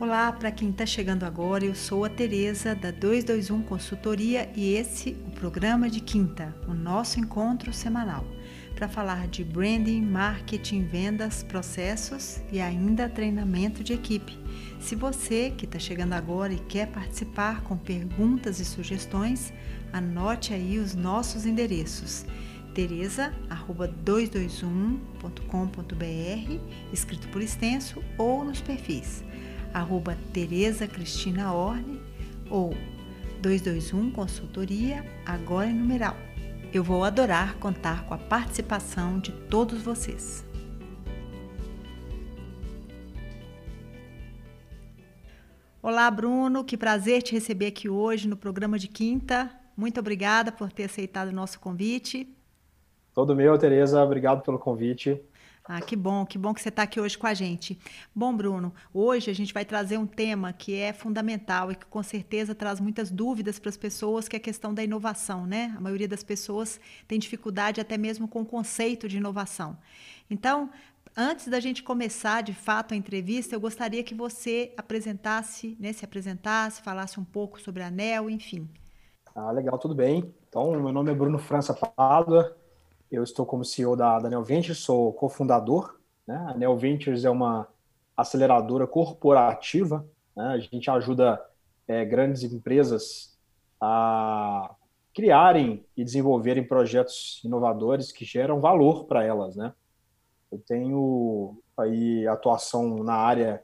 Olá, para quem está chegando agora, eu sou a Tereza da 221 Consultoria e esse o programa de quinta, o nosso encontro semanal, para falar de branding, marketing, vendas, processos e ainda treinamento de equipe. Se você que está chegando agora e quer participar com perguntas e sugestões, anote aí os nossos endereços teresa@221.com.br, escrito por extenso, ou nos perfis arroba Tereza Cristina Orne ou 221 Consultoria, agora em numeral. Eu vou adorar contar com a participação de todos vocês. Olá, Bruno, que prazer te receber aqui hoje no programa de quinta. Muito obrigada por ter aceitado o nosso convite. Todo meu, Tereza, obrigado pelo convite. Ah, que bom, que bom que você está aqui hoje com a gente. Bom, Bruno, hoje a gente vai trazer um tema que é fundamental e que com certeza traz muitas dúvidas para as pessoas, que é a questão da inovação, né? A maioria das pessoas tem dificuldade até mesmo com o conceito de inovação. Então, antes da gente começar de fato a entrevista, eu gostaria que você apresentasse, né, se apresentasse, falasse um pouco sobre a ANEL, enfim. Ah, legal, tudo bem. Então, meu nome é Bruno França Pádua, eu estou como CEO da, da Neo Ventures, sou cofundador. Né? A Neo Ventures é uma aceleradora corporativa. Né? A gente ajuda é, grandes empresas a criarem e desenvolverem projetos inovadores que geram valor para elas, né? Eu tenho aí atuação na área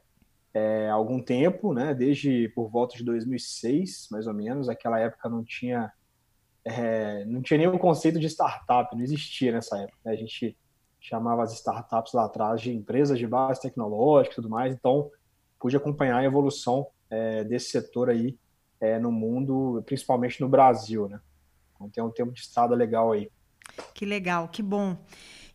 é, há algum tempo, né? Desde por volta de 2006, mais ou menos. Aquela época não tinha é, não tinha nenhum conceito de startup, não existia nessa época. Né? A gente chamava as startups lá atrás de empresas de base tecnológica e tudo mais, então pude acompanhar a evolução é, desse setor aí é, no mundo, principalmente no Brasil, né? Então tem um tempo de estrada legal aí. Que legal, que bom.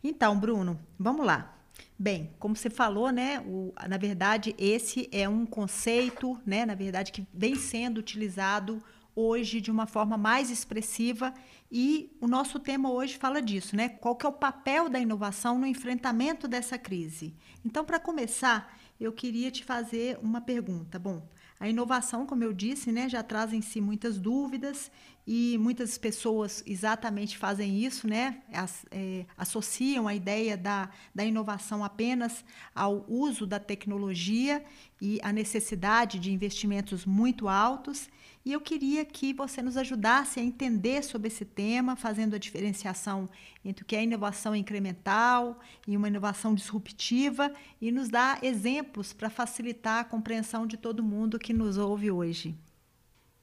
Então, Bruno, vamos lá. Bem, como você falou, né, o, na verdade esse é um conceito, né, na verdade que vem sendo utilizado hoje de uma forma mais expressiva e o nosso tema hoje fala disso, né? Qual que é o papel da inovação no enfrentamento dessa crise? Então, para começar, eu queria te fazer uma pergunta. Bom, a inovação, como eu disse, né, já traz em si muitas dúvidas e muitas pessoas exatamente fazem isso, né? As, é, associam a ideia da, da inovação apenas ao uso da tecnologia e a necessidade de investimentos muito altos. E eu queria que você nos ajudasse a entender sobre esse tema, fazendo a diferenciação entre o que é inovação incremental e uma inovação disruptiva, e nos dar exemplos para facilitar a compreensão de todo mundo que nos ouve hoje.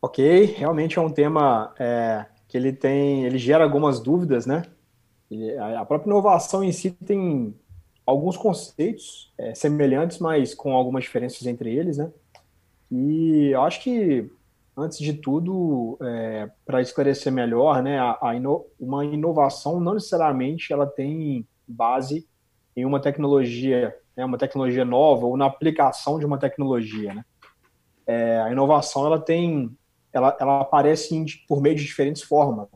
Ok, realmente é um tema é, que ele tem, ele gera algumas dúvidas, né? Ele, a própria inovação em si tem alguns conceitos é, semelhantes, mas com algumas diferenças entre eles, né? E eu acho que antes de tudo, é, para esclarecer melhor, né, a, a ino uma inovação não necessariamente ela tem base em uma tecnologia, né, uma tecnologia nova ou na aplicação de uma tecnologia. Né? É, a inovação ela tem, ela, ela aparece em, por meio de diferentes formas.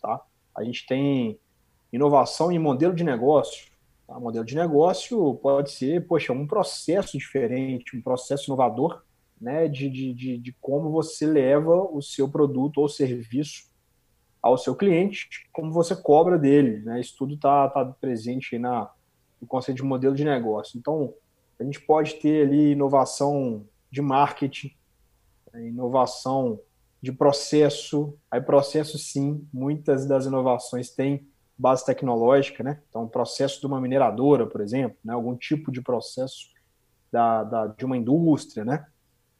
Tá? A gente tem inovação em modelo de negócio. Tá? Modelo de negócio pode ser, poxa, um processo diferente, um processo inovador né, de, de, de, de como você leva o seu produto ou serviço ao seu cliente, como você cobra dele. Né? Isso tudo está tá presente na, no conceito de modelo de negócio. Então, a gente pode ter ali inovação de marketing, né? inovação de processo. Aí, processo, sim, muitas das inovações têm base tecnológica, né? Então, processo de uma mineradora, por exemplo, né? algum tipo de processo da, da, de uma indústria, né?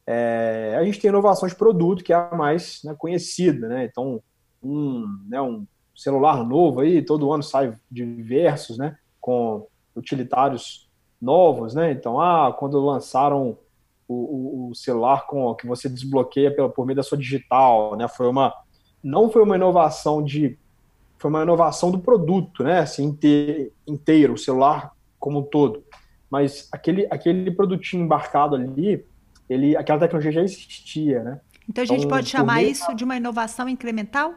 É, a gente tem inovação de produto, que é a mais né, conhecida, né? Então, um, né, um celular novo aí, todo ano sai diversos, né? Com utilitários novos, né? Então, ah, quando lançaram o, o, o celular com que você desbloqueia pela, por meio da sua digital, né? Foi uma, não foi uma inovação de, foi uma inovação do produto, né? Assim, inteiro, inteiro o celular como um todo. Mas aquele, aquele produtinho embarcado ali, ele, aquela tecnologia já existia, né? Então a gente então, pode chamar meio... isso de uma inovação incremental?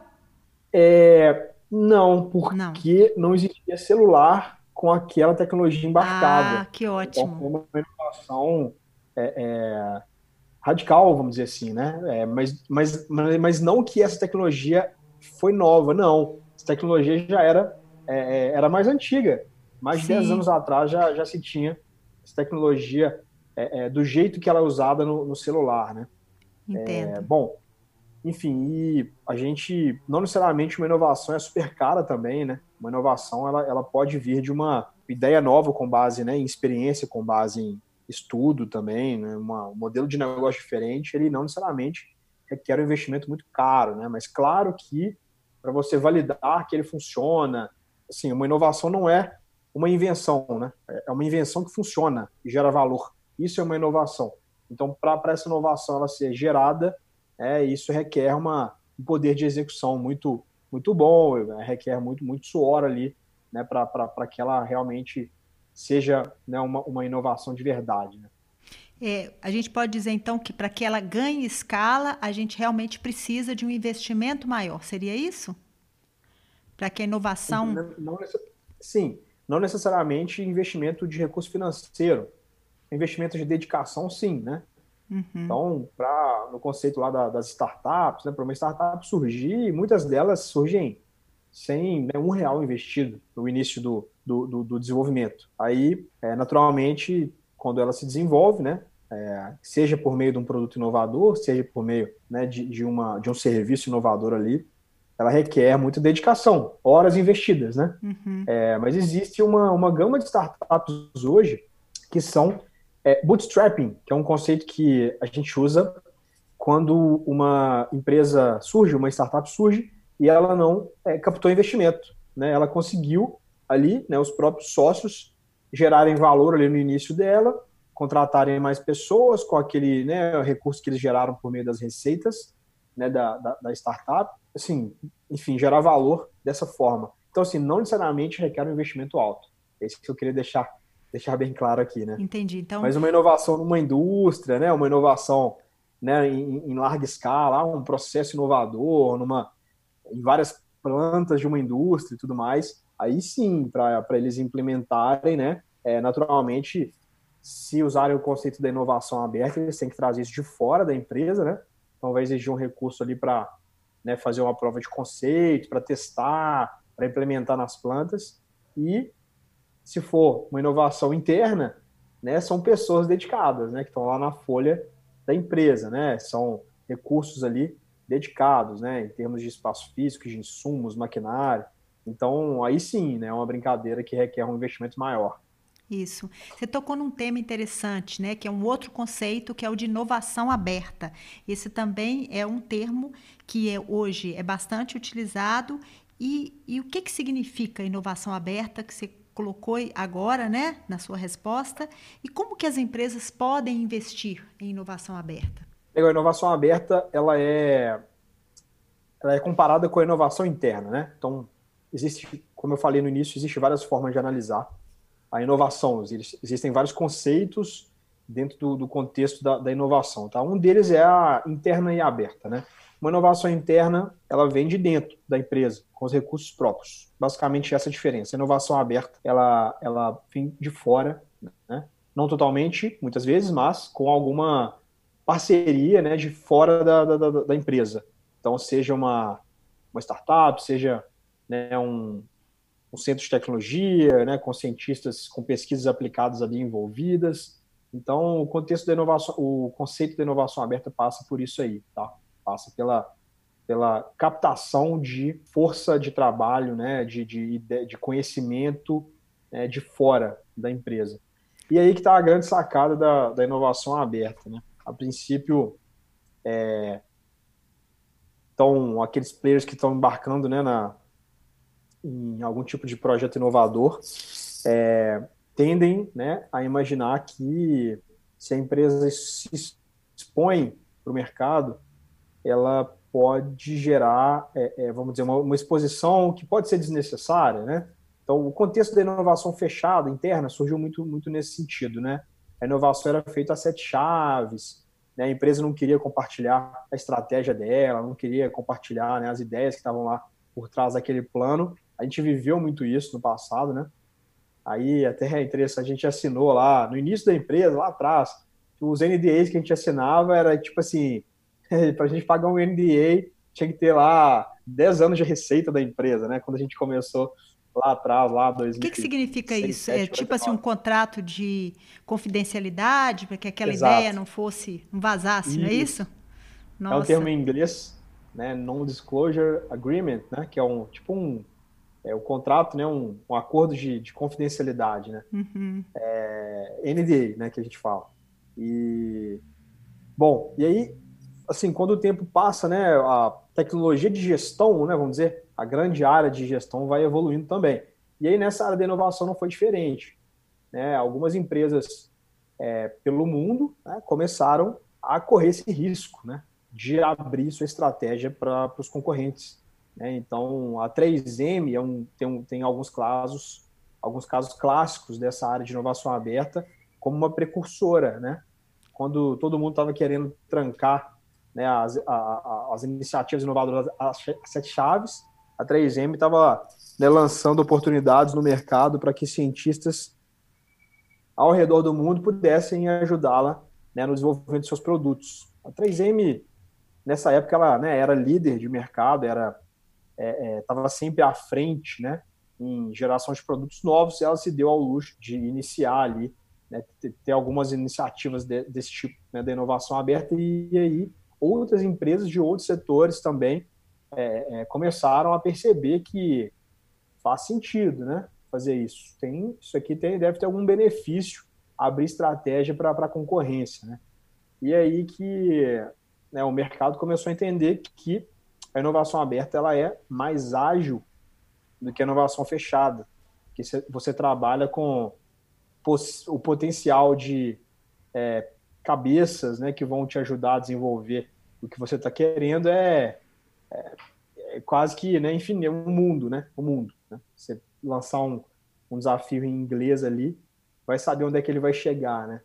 É, não, porque não. não existia celular com aquela tecnologia embarcada. Ah, que ótimo. Então foi uma inovação é, é, radical, vamos dizer assim, né? É, mas, mas, mas não que essa tecnologia foi nova, não. Essa tecnologia já era, é, é era mais antiga. Mais de 10 anos atrás já, já se tinha essa tecnologia é, do jeito que ela é usada no, no celular, né? Entendo. É, bom, enfim, e a gente, não necessariamente uma inovação é super cara também, né? Uma inovação, ela, ela pode vir de uma ideia nova com base né, em experiência, com base em estudo também, né? Uma, um modelo de negócio diferente, ele não necessariamente requer um investimento muito caro, né? Mas claro que para você validar que ele funciona, assim, uma inovação não é uma invenção, né? É uma invenção que funciona e gera valor. Isso é uma inovação. Então, para essa inovação ela ser gerada, é, isso requer uma, um poder de execução muito muito bom, requer muito muito suor ali, né, para que ela realmente seja né, uma, uma inovação de verdade. Né? É, a gente pode dizer então que para que ela ganhe escala, a gente realmente precisa de um investimento maior. Seria isso? Para que a inovação. Não, não, sim, não necessariamente investimento de recurso financeiro. Investimento de dedicação, sim, né? Uhum. Então, pra, no conceito lá da, das startups, né, para uma startup surgir, muitas delas surgem sem né, um real investido no início do, do, do, do desenvolvimento. Aí, é, naturalmente, quando ela se desenvolve, né, é, seja por meio de um produto inovador, seja por meio né, de, de, uma, de um serviço inovador ali, ela requer muita dedicação, horas investidas, né? Uhum. É, mas existe uma, uma gama de startups hoje que são é, bootstrapping, que é um conceito que a gente usa quando uma empresa surge, uma startup surge, e ela não é, captou investimento. Né? Ela conseguiu ali, né, os próprios sócios gerarem valor ali no início dela, contratarem mais pessoas com aquele né, recurso que eles geraram por meio das receitas né, da, da, da startup, assim, enfim, gerar valor dessa forma. Então, assim, não necessariamente requer um investimento alto. É isso que eu queria deixar deixar bem claro aqui, né? Entendi. Então... Mas uma inovação numa indústria, né? Uma inovação né, em, em larga escala, um processo inovador, numa, em várias plantas de uma indústria e tudo mais, aí sim, para eles implementarem, né? É, naturalmente, se usarem o conceito da inovação aberta, eles têm que trazer isso de fora da empresa, né? Então vai exigir um recurso ali para né, fazer uma prova de conceito, para testar, para implementar nas plantas. E se for uma inovação interna, né, são pessoas dedicadas, né, que estão lá na folha da empresa, né, são recursos ali dedicados, né, em termos de espaço físico, de insumos, maquinário. Então, aí sim, né, é uma brincadeira que requer um investimento maior. Isso. Você tocou num tema interessante, né, que é um outro conceito, que é o de inovação aberta. Esse também é um termo que é, hoje é bastante utilizado. E, e o que, que significa inovação aberta que você colocou agora, né, na sua resposta, e como que as empresas podem investir em inovação aberta? Legal, a inovação aberta, ela é, ela é comparada com a inovação interna, né? Então, existe, como eu falei no início, existe várias formas de analisar a inovação. Existem vários conceitos dentro do, do contexto da, da, inovação, tá? Um deles é a interna e a aberta, né? Uma inovação interna, ela vem de dentro da empresa, com os recursos próprios. Basicamente essa é a diferença. A inovação aberta, ela, ela vem de fora, né? não totalmente, muitas vezes, mas com alguma parceria né, de fora da, da, da empresa. Então, seja uma, uma startup, seja né, um, um centro de tecnologia, né, com cientistas com pesquisas aplicadas ali envolvidas. Então, o contexto da inovação, o conceito da inovação aberta passa por isso aí, tá? passa pela, pela captação de força de trabalho, né, de, de, de conhecimento né, de fora da empresa. E aí que está a grande sacada da, da inovação aberta. Né? A princípio, é, então, aqueles players que estão embarcando né, na, em algum tipo de projeto inovador é, tendem né, a imaginar que se a empresa se expõe para o mercado, ela pode gerar, é, é, vamos dizer, uma, uma, exposição que pode ser desnecessária, né? Então, o contexto da inovação fechada, interna, surgiu muito, muito nesse sentido, né? A inovação era feita a sete chaves, né? a empresa não queria compartilhar a estratégia dela, não queria compartilhar né, as ideias que estavam lá por trás daquele plano. A gente viveu muito isso no passado, né? Aí até é interessante, a gente assinou lá, no início da empresa, lá atrás, os NDAs que a gente assinava era tipo assim, para a gente pagar um NDA tinha que ter lá 10 anos de receita da empresa, né? Quando a gente começou lá atrás, lá 2000. O que, que significa 6, isso? 7, é tipo assim um contrato de confidencialidade para que aquela Exato. ideia não fosse, não vazasse, isso. não é isso? Nossa. É um termo em inglês, né? Non-disclosure agreement, né? Que é um tipo um é o contrato, né? Um, um acordo de, de confidencialidade, né? Uhum. É, NDA, né? Que a gente fala. E bom, e aí assim, quando o tempo passa, né, a tecnologia de gestão, né, vamos dizer, a grande área de gestão vai evoluindo também. E aí nessa área da inovação não foi diferente. Né? Algumas empresas é, pelo mundo né, começaram a correr esse risco, né, de abrir sua estratégia para os concorrentes. Né? Então a 3M é um, tem, um, tem alguns casos, alguns casos clássicos dessa área de inovação aberta como uma precursora, né? Quando todo mundo estava querendo trancar né, as, a, as iniciativas inovadoras, as sete chaves, a 3M estava né, lançando oportunidades no mercado para que cientistas ao redor do mundo pudessem ajudá-la né, no desenvolvimento de seus produtos. A 3M, nessa época, ela né, era líder de mercado, era estava é, é, sempre à frente né, em geração de produtos novos, e ela se deu ao luxo de iniciar ali, né, ter, algumas iniciativas de, desse tipo, né, da inovação aberta, e, e aí outras empresas de outros setores também é, é, começaram a perceber que faz sentido, né? Fazer isso. Tem, isso aqui tem, deve ter algum benefício abrir estratégia para a concorrência, né? E aí que né, o mercado começou a entender que a inovação aberta ela é mais ágil do que a inovação fechada, que você trabalha com o potencial de é, cabeças né, que vão te ajudar a desenvolver o que você está querendo é, é, é, quase que, né, enfim, é um mundo, né? Um mundo. Né? Você lançar um, um desafio em inglês ali, vai saber onde é que ele vai chegar, né?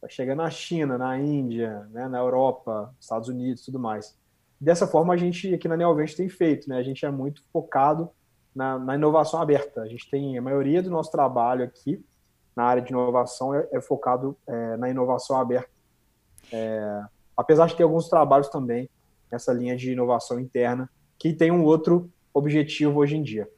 Vai chegar na China, na Índia, né, na Europa, Estados Unidos, tudo mais. Dessa forma, a gente aqui na Neovent tem feito, né? A gente é muito focado na, na, inovação aberta. A gente tem a maioria do nosso trabalho aqui na área de inovação é, é focado é, na inovação aberta. É, apesar de ter alguns trabalhos também nessa linha de inovação interna, que tem um outro objetivo hoje em dia.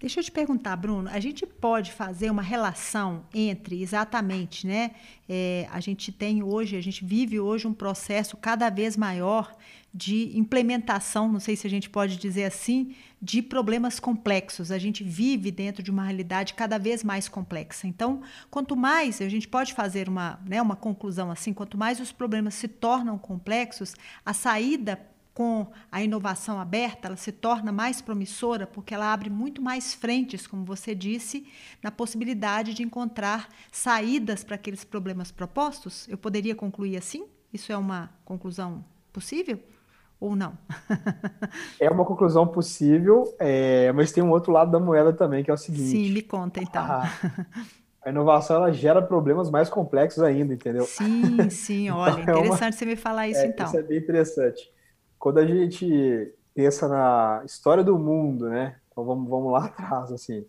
Deixa eu te perguntar, Bruno, a gente pode fazer uma relação entre exatamente, né? É, a gente tem hoje, a gente vive hoje um processo cada vez maior de implementação, não sei se a gente pode dizer assim, de problemas complexos. A gente vive dentro de uma realidade cada vez mais complexa. Então, quanto mais a gente pode fazer uma, né, uma conclusão assim, quanto mais os problemas se tornam complexos, a saída com a inovação aberta, ela se torna mais promissora porque ela abre muito mais frentes, como você disse, na possibilidade de encontrar saídas para aqueles problemas propostos. Eu poderia concluir assim? Isso é uma conclusão possível? ou não? é uma conclusão possível, é, mas tem um outro lado da moeda também, que é o seguinte. Sim, me conta então. A, a inovação ela gera problemas mais complexos ainda, entendeu? Sim, sim, então, olha, então, interessante é uma, você me falar isso é, então. Isso é bem interessante. Quando a gente pensa na história do mundo, né? Então vamos, vamos lá atrás, assim.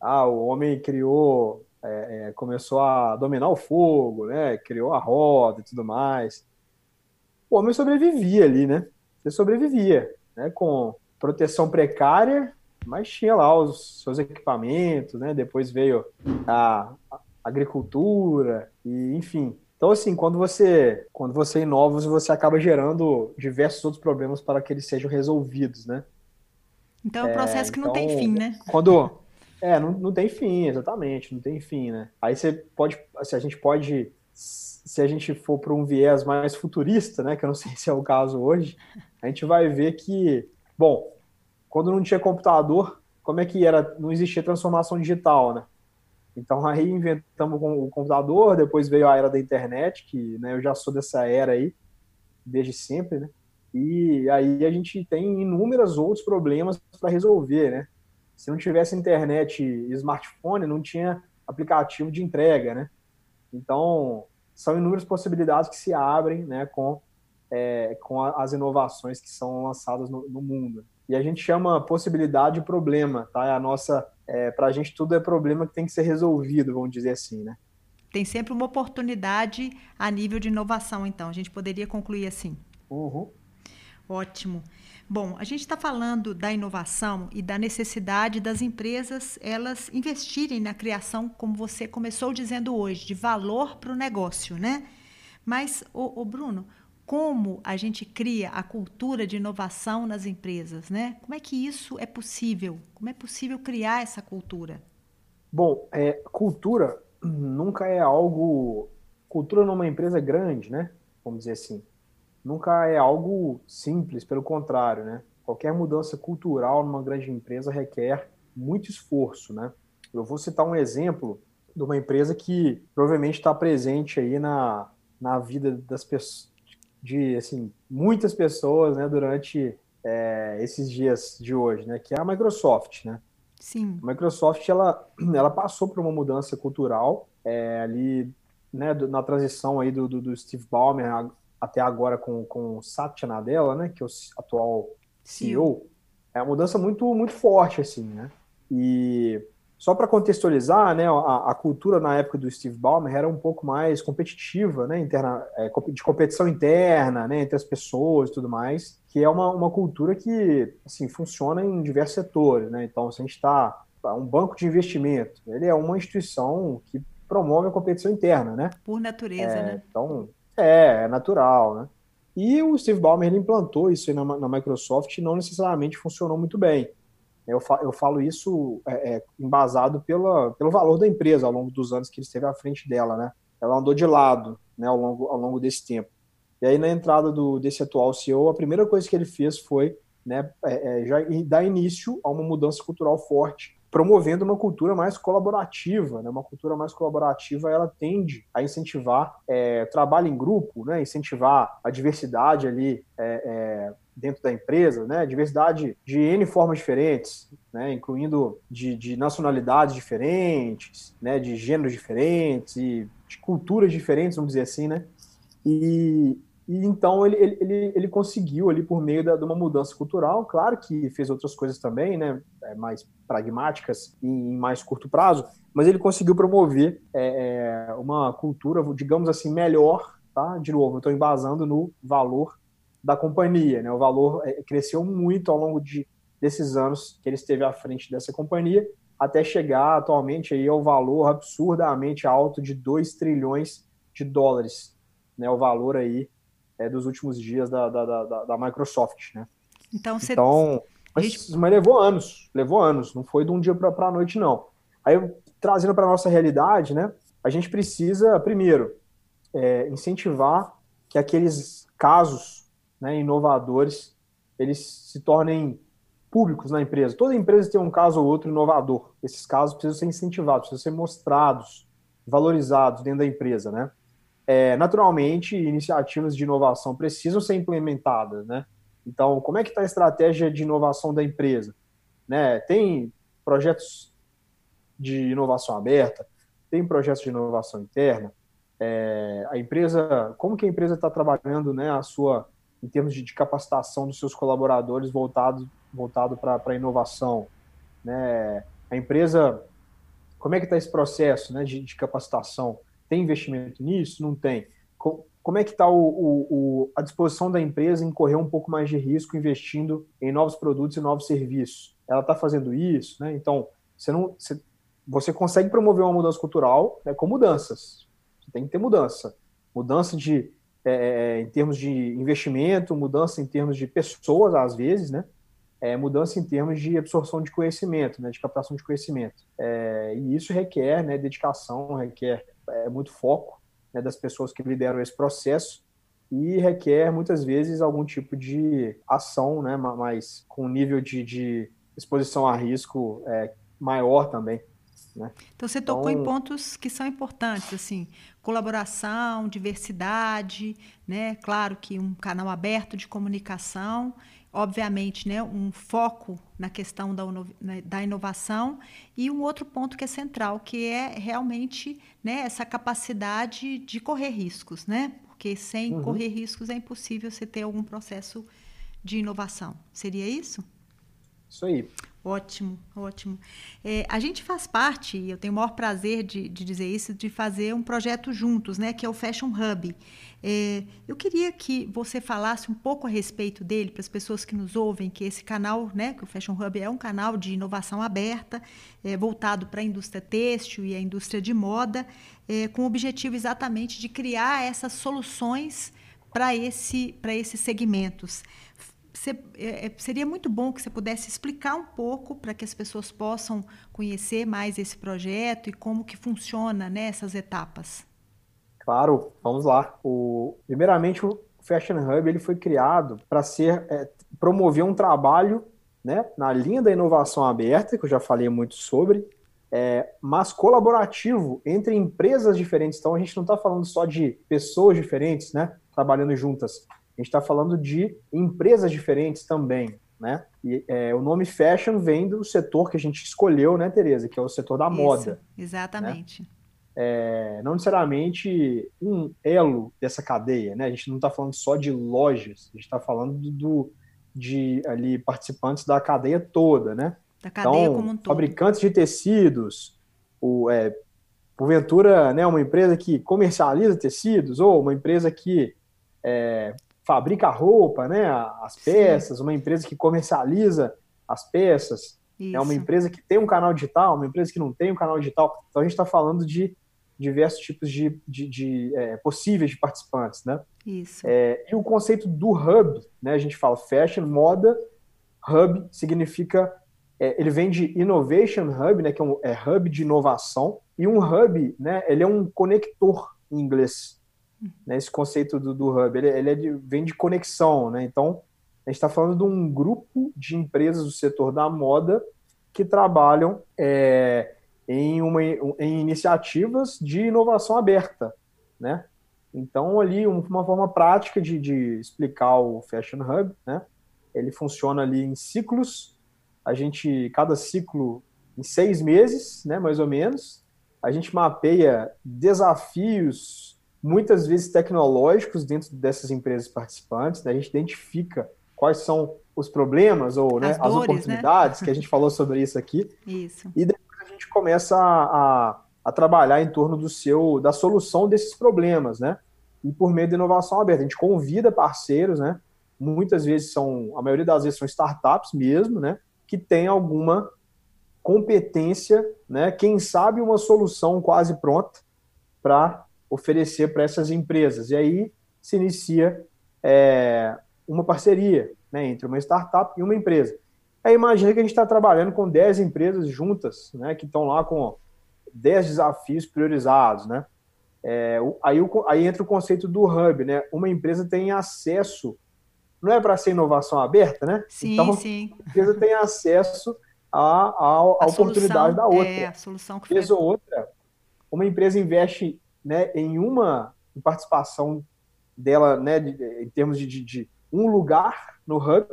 Ah, o homem criou, é, é começou a dominar o fogo, né? Criou a roda e tudo mais. O homem sobrevivia ali, né? você sobrevivia, né? Com proteção precária, mas tinha lá os seus equipamentos, né? Depois veio a agricultura e enfim. Então assim, quando você quando você inova, você acaba gerando diversos outros problemas para que eles sejam resolvidos, né? Então é um processo é, que não então, tem fim, né? Quando é, não, não tem fim, exatamente, não tem fim, né? Aí você pode, se a gente pode se a gente for para um viés mais futurista, né, que eu não sei se é o caso hoje, a gente vai ver que, bom, quando não tinha computador, como é que era? Não existia transformação digital, né? Então aí inventamos o computador, depois veio a era da internet, que né, eu já sou dessa era aí, desde sempre, né? E aí a gente tem inúmeros outros problemas para resolver, né? Se não tivesse internet e smartphone, não tinha aplicativo de entrega, né? Então, são inúmeras possibilidades que se abrem né, com, é, com a, as inovações que são lançadas no, no, mundo. E a gente chama possibilidade de problema, tá? É a nossa, é, para a gente tudo é problema que tem que ser resolvido, vamos dizer assim, né? tem sempre uma oportunidade a nível de inovação, então. A gente poderia concluir assim. Uhum. Ótimo. Bom, a gente está falando da inovação e da necessidade das empresas elas investirem na criação, como você começou dizendo hoje, de valor para o negócio, né? Mas, o Bruno, como a gente cria a cultura de inovação nas empresas, né? Como é que isso é possível? Como é possível criar essa cultura? Bom, é, cultura nunca é algo. Cultura numa empresa grande, né? Vamos dizer assim nunca é algo simples, pelo contrário, né? Qualquer mudança cultural numa grande empresa requer muito esforço, né? Eu vou citar um exemplo de uma empresa que provavelmente está presente aí na, na vida das pessoas, de assim, muitas pessoas, né, durante é, esses dias de hoje, né, que é a Microsoft, né? Sim. A Microsoft ela, ela passou por uma mudança cultural é, ali, né, na transição aí do, do, do Steve Ballmer até agora com, com o Satya Nadella, né, que é o atual CEO, Sim. é uma mudança muito, muito forte, assim, né? E só para contextualizar, né, a, a, cultura na época do Steve Ballmer era um pouco mais competitiva, né, interna, é, de competição interna, né, entre as pessoas e tudo mais, que é uma, uma cultura que, assim, funciona em diversos setores, né, então se a gente está um banco de investimento, ele é uma instituição que promove a competição interna, né? Por natureza, é, né? Então, é, é natural, né? E o Steve Ballmer ele implantou isso na, na Microsoft e não necessariamente funcionou muito bem. Eu, fa eu falo isso é, é, embasado pela, pelo valor da empresa ao longo dos anos que ele esteve à frente dela, né? Ela andou de lado né, ao, longo, ao longo desse tempo. E aí, na entrada do, desse atual CEO, a primeira coisa que ele fez foi né, é, é já dar início a uma mudança cultural forte promovendo uma cultura mais colaborativa, né? Uma cultura mais colaborativa, ela tende a incentivar é, trabalho em grupo, né? Incentivar a diversidade ali é, é, dentro da empresa, né? Diversidade de N formas diferentes, né? Incluindo de, de nacionalidades diferentes, né? De gêneros diferentes e de culturas diferentes, vamos dizer assim, né? E, e então ele, ele, ele conseguiu ali por meio da, de uma mudança cultural, claro que fez outras coisas também, né, é, mais pragmáticas e em mais curto prazo, mas ele conseguiu promover é, é uma cultura, digamos assim, melhor, tá? De novo, eu estou embasando no valor da companhia, né? O valor é, cresceu muito ao longo de, desses anos que ele esteve à frente dessa companhia, até chegar atualmente aí ao valor absurdamente alto de 2 trilhões de dólares, né? O valor aí é, dos últimos dias da, da, da, da Microsoft, né? Então, você... então mas, mas, levou anos, levou anos, não foi de um dia para a noite, não. Aí, trazendo para a nossa realidade, né, a gente precisa, primeiro, é, incentivar que aqueles casos né, inovadores, eles se tornem públicos na empresa. Toda empresa tem um caso ou outro inovador. Esses casos precisam ser incentivados, precisam ser mostrados, valorizados dentro da empresa, né? é, naturalmente, iniciativas de inovação precisam ser implementadas, né? Então, como é que está a estratégia de inovação da empresa? Né? Tem projetos de inovação aberta, tem projetos de inovação interna. É, a empresa, como que a empresa está trabalhando, né, a sua, em termos de, de capacitação dos seus colaboradores voltado voltado para a inovação, né? A empresa, como é que está esse processo, né, de, de capacitação? Tem investimento nisso? Não tem. Como é que está a disposição da empresa em correr um pouco mais de risco investindo em novos produtos e novos serviços? Ela está fazendo isso, né? Então, você não, você, você consegue promover uma mudança cultural né, com mudanças. Você tem que ter mudança. Mudança de, é, é em termos de investimento, mudança em termos de pessoas, às vezes, né? É, mudança em termos de absorção de conhecimento, né, de captação de conhecimento. É, e isso requer né, dedicação, requer é, muito foco né, das pessoas que lideram esse processo e requer muitas vezes algum tipo de ação, né, mas com nível de, de exposição a risco é, maior também. Né? Então você tocou então, em pontos que são importantes, assim, colaboração, diversidade, né? Claro que um canal aberto de comunicação obviamente, né, um foco na questão da, né, da inovação e um outro ponto que é central, que é realmente né, essa capacidade de correr riscos, né? Porque sem uhum. correr riscos é impossível você ter algum processo de inovação. Seria isso? Isso aí. Ótimo, ótimo. É, a gente faz parte, e eu tenho o maior prazer de, de, dizer isso, de fazer um projeto juntos, né, que é o Fashion Hub. É, eu queria que você falasse um pouco a respeito dele para as pessoas que nos ouvem, que esse canal, né, que o Fashion Hub é um canal de inovação aberta, é, voltado para a indústria têxtil e a indústria de moda, é, com o objetivo exatamente de criar essas soluções para esse, esses segmentos. É, é, seria muito bom que você pudesse explicar um pouco para que as pessoas possam conhecer mais esse projeto e como que funciona nessas né, etapas. Claro, vamos lá. O, primeiramente, o Fashion Hub ele foi criado para ser é, promover um trabalho né, na linha da inovação aberta, que eu já falei muito sobre, é, mas colaborativo entre empresas diferentes. Então, a gente não está falando só de pessoas diferentes, né, trabalhando juntas. A gente está falando de empresas diferentes também, né? E é, o nome fashion vem do setor que a gente escolheu, né, Tereza? Que é o setor da Isso, moda. Exatamente. Né? É, não necessariamente um elo dessa cadeia, né? A gente não está falando só de lojas, a gente está falando do, de ali participantes da cadeia toda, né? Da cadeia então, como um todo. Fabricantes de tecidos, o, é, porventura, né, uma empresa que comercializa tecidos ou uma empresa que é, fabrica roupa, né, as peças, Sim. uma empresa que comercializa as peças, Isso. é uma empresa que tem um canal digital, uma empresa que não tem um canal digital. Então a gente está falando de diversos tipos de, de, de é, possíveis de participantes, né? Isso. É, e o conceito do hub, né? A gente fala fashion, moda, hub significa é, ele vem de innovation hub, né? Que é um é hub de inovação e um hub, né? Ele é um conector em inglês né, esse conceito do, do hub, ele, ele é de, vem de conexão, né? Então, a gente está falando de um grupo de empresas do setor da moda que trabalham é, em, uma, em iniciativas de inovação aberta, né? Então, ali, uma forma prática de, de explicar o Fashion Hub, né? Ele funciona ali em ciclos, a gente, cada ciclo em seis meses, né, mais ou menos, a gente mapeia desafios muitas vezes tecnológicos dentro dessas empresas participantes, né? a gente identifica quais são os problemas ou né, as, dores, as, oportunidades, né? que a gente falou sobre isso aqui. Isso. E depois a gente começa a, a, a, trabalhar em torno do seu, da solução desses problemas, né? E por meio da inovação aberta. A gente convida parceiros, né? Muitas vezes são, a maioria das vezes são startups mesmo, né? Que tem alguma competência, né? Quem sabe uma solução quase pronta para oferecer para essas empresas. E aí se inicia é, uma parceria né, entre uma startup e uma empresa. Aí imagina que a gente está trabalhando com 10 empresas juntas, né, que estão lá com 10 desafios priorizados. Né? É, aí, aí entra o conceito do hub. Né? Uma empresa tem acesso, não é para ser inovação aberta, né? Sim, então, sim. A empresa tem acesso à, à, à oportunidade da outra. É, a solução que Vez ou outra, uma empresa investe né, em uma participação dela, né, em termos de, de, de, um lugar no hub,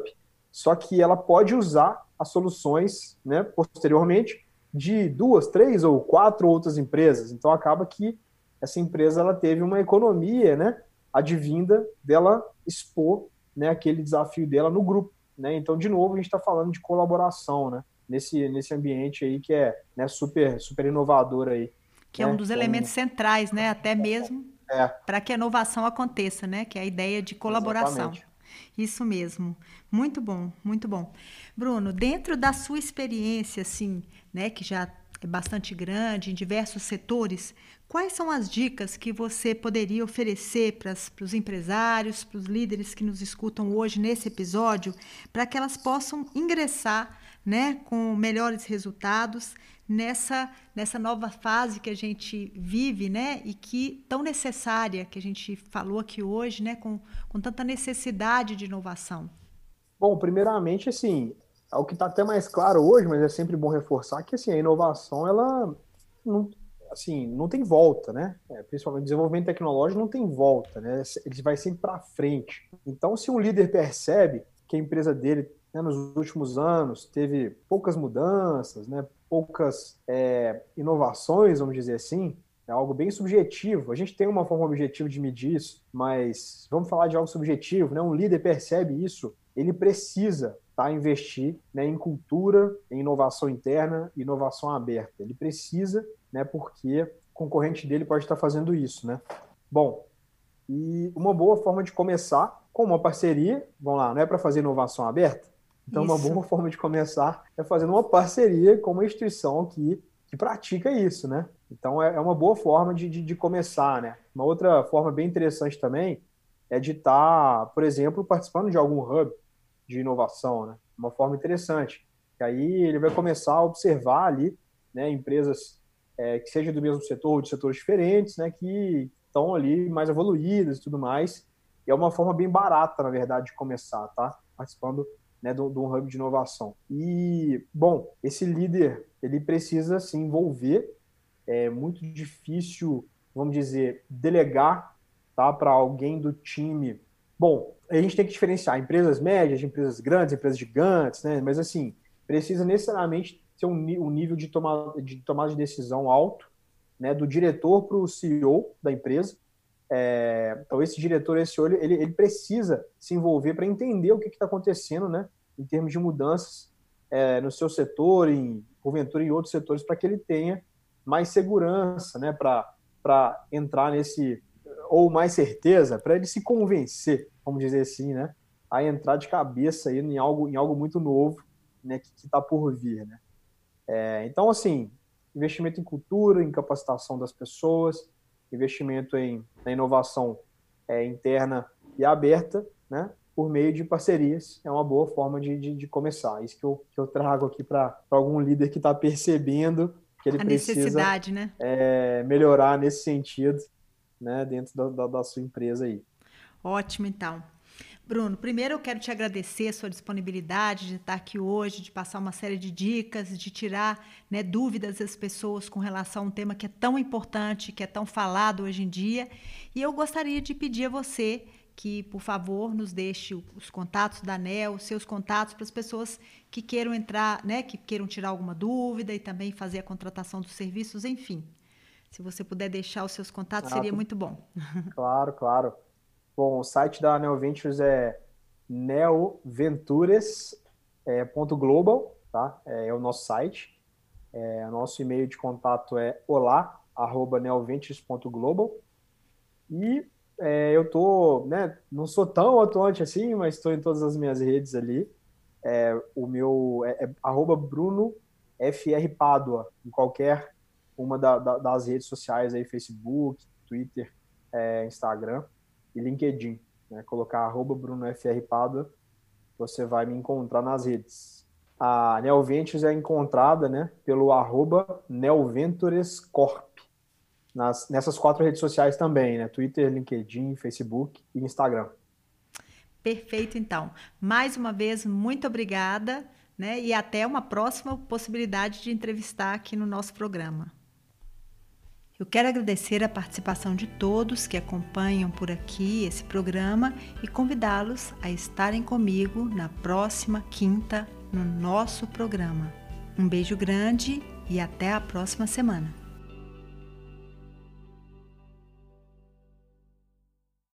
só que ela pode usar as soluções, né, posteriormente de duas, três ou quatro outras empresas. Então acaba que essa empresa ela teve uma economia, né, advinda dela expor, né, aquele desafio dela no grupo, né. Então de novo a gente está falando de colaboração, né, nesse nesse ambiente aí que é né, super super inovador aí que é, é um dos elementos centrais, né? Até mesmo é. para que a inovação aconteça, né? Que é a ideia de colaboração. Exatamente. Isso mesmo. Muito bom, muito bom. Bruno, dentro da sua experiência, assim, né, que já é bastante grande em diversos setores, quais são as dicas que você poderia oferecer para os empresários, para os líderes que nos escutam hoje nesse episódio, para que elas possam ingressar né, com melhores resultados nessa, nessa nova fase que a gente vive, né? E que tão necessária, que a gente falou aqui hoje, né? Com, com tanta necessidade de inovação. Bom, primeiramente, assim, é o que está até mais claro hoje, mas é sempre bom reforçar que assim, a inovação, ela não, assim, não tem volta, né? É, principalmente desenvolvimento tecnológico não tem volta, né? Ele vai sempre para frente. Então, se um líder percebe que a empresa dele né, nos últimos anos teve poucas mudanças, né, poucas é, inovações, vamos dizer assim, é algo bem subjetivo. A gente tem uma forma objetiva de medir isso, mas vamos falar de algo subjetivo, né? Um líder percebe isso, ele precisa tá, investir né, em cultura, em inovação interna, inovação aberta. Ele precisa, né, porque o concorrente dele pode estar fazendo isso. Né? Bom, e uma boa forma de começar com uma parceria, vamos lá, não é para fazer inovação aberta? Então, isso. uma boa forma de começar é fazendo uma parceria com uma instituição que, que pratica isso, né? Então, é, é uma boa forma de, de, de começar, né? Uma outra forma bem interessante também é de estar, por exemplo, participando de algum hub de inovação, né? Uma forma interessante. E aí ele vai começar a observar ali, né, empresas é, que sejam do mesmo setor ou de setores diferentes, né, que estão ali mais evoluídas e tudo mais. E é uma forma bem barata, na verdade, de começar, tá? Participando né, de, um hub de inovação. E, bom, esse líder, ele precisa se envolver. É muito difícil, vamos dizer, delegar tá, para alguém do time. Bom, a gente tem que diferenciar empresas médias empresas grandes, empresas gigantes, né? Mas, assim, precisa necessariamente ter um, um nível de tomada de, tomada de decisão alto, né, do diretor para o CEO da empresa. É, então, esse diretor, esse olho, ele, ele precisa se envolver para entender o que está acontecendo, né, em termos de mudanças é, no seu setor, em, porventura em outros setores, para que ele tenha mais segurança, né, para entrar nesse, ou mais certeza, para ele se convencer, vamos dizer assim, né, a entrar de cabeça aí em algo, em algo muito novo, né, que está por vir, né. É, então, assim, investimento em cultura, em capacitação das pessoas, investimento em na inovação é, interna e aberta, né? Por meio de parcerias, é uma boa forma de, de, de começar. Isso que eu, que eu trago aqui para algum líder que está percebendo que ele A precisa né? é, melhorar nesse sentido, né? Dentro da, da, da sua empresa aí. Ótimo, então. Bruno, primeiro eu quero te agradecer a sua disponibilidade de estar aqui hoje, de passar uma série de dicas, de tirar né, dúvidas das pessoas com relação a um tema que é tão importante, que é tão falado hoje em dia. E eu gostaria de pedir a você que, por favor, nos deixe os contatos da ANEL, seus contatos para as pessoas que queiram entrar, né, que queiram tirar alguma dúvida e também fazer a contratação dos serviços, enfim. Se você puder deixar os seus contatos, ah, seria muito bom. Claro, claro. Bom, o site da Neo Ventures é neoventures.global, tá? É, é, o nosso site. É, nosso e-mail de contato é olá@neoventures.global. E é, eu tô, né, não sou tão atuante assim, mas estou em todas as minhas redes ali. É, o meu é, é Padua, em qualquer uma da, da, das redes sociais aí, Facebook, Twitter, é, Instagram e LinkedIn. Né? Colocar arroba BrunoFR você vai me encontrar nas redes. A Neoventures é encontrada né, pelo arroba Neoventurescorp. Nas, nessas quatro redes sociais também, né? Twitter, LinkedIn, Facebook e Instagram. Perfeito, então. Mais uma vez, muito obrigada, né? E até uma próxima possibilidade de entrevistar aqui no nosso programa. Eu quero agradecer a participação de todos que acompanham por aqui esse programa e convidá-los a estarem comigo na próxima quinta no nosso programa. Um beijo grande e até a próxima semana.